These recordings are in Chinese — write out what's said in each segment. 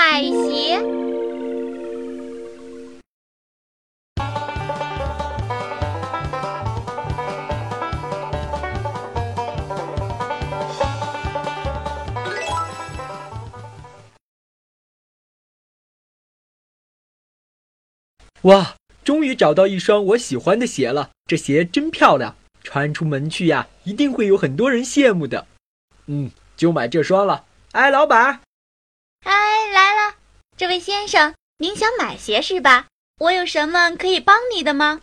买鞋。哇，终于找到一双我喜欢的鞋了！这鞋真漂亮，穿出门去呀，一定会有很多人羡慕的。嗯，就买这双了。哎，老板。哎，来了，这位先生，您想买鞋是吧？我有什么可以帮你的吗？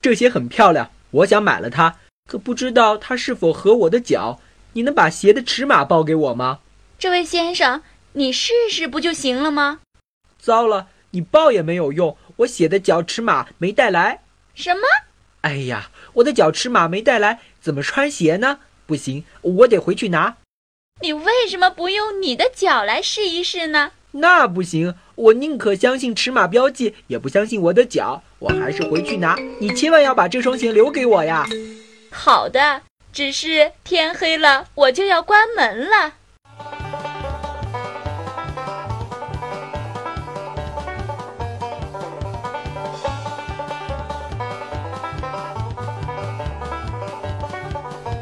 这鞋很漂亮，我想买了它，可不知道它是否合我的脚。你能把鞋的尺码报给我吗？这位先生，你试试不就行了吗？糟了，你报也没有用。我写的脚尺码没带来，什么？哎呀，我的脚尺码没带来，怎么穿鞋呢？不行，我得回去拿。你为什么不用你的脚来试一试呢？那不行，我宁可相信尺码标记，也不相信我的脚。我还是回去拿。你千万要把这双鞋留给我呀！好的，只是天黑了，我就要关门了。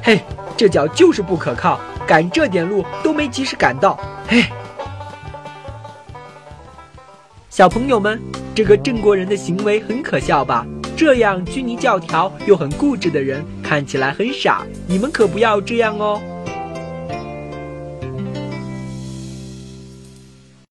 嘿，这脚就是不可靠，赶这点路都没及时赶到。嘿，小朋友们，这个郑国人的行为很可笑吧？这样拘泥教条又很固执的人，看起来很傻，你们可不要这样哦。